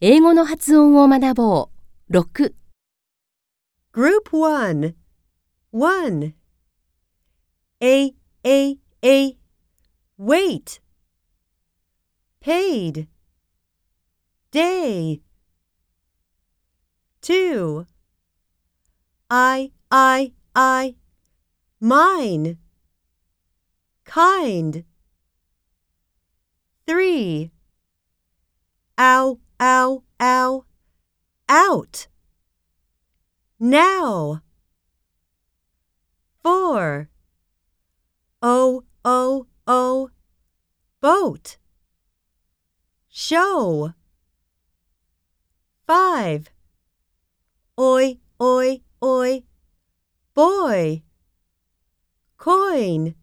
英語の発音を学ぼう。6、Group 1 1 A A A Wait Paid Day 2 I I I Mine Kind 3 Ow ow ow Out now. Four. O, O, O. Boat. Show. Five. Oi, oi, oi. Boy. Coin.